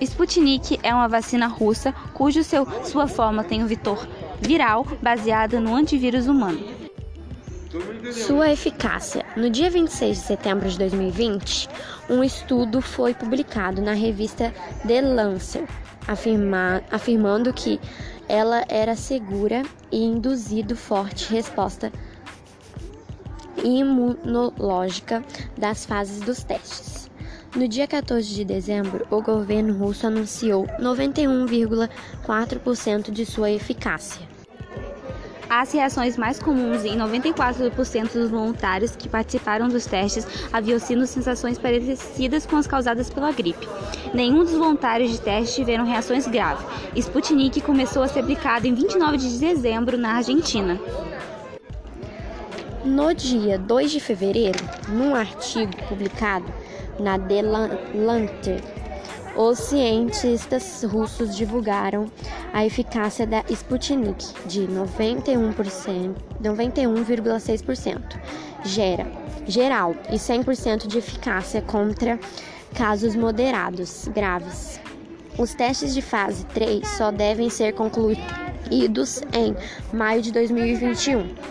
Sputnik é uma vacina russa cujo seu, sua forma tem um vetor viral baseada no antivírus humano. Sua eficácia. No dia 26 de setembro de 2020, um estudo foi publicado na revista The Lancet, afirma, afirmando que ela era segura e induzido forte resposta imunológica das fases dos testes. No dia 14 de dezembro, o governo russo anunciou 91,4% de sua eficácia. As reações mais comuns em 94% dos voluntários que participaram dos testes haviam sido sensações parecidas com as causadas pela gripe. Nenhum dos voluntários de teste tiveram reações graves. Sputnik começou a ser aplicado em 29 de dezembro na Argentina. No dia 2 de fevereiro, num artigo publicado na The Lancet, os cientistas russos divulgaram a eficácia da Sputnik de 91%, 91,6% gera, geral e 100% de eficácia contra casos moderados graves. Os testes de fase 3 só devem ser concluídos em maio de 2021.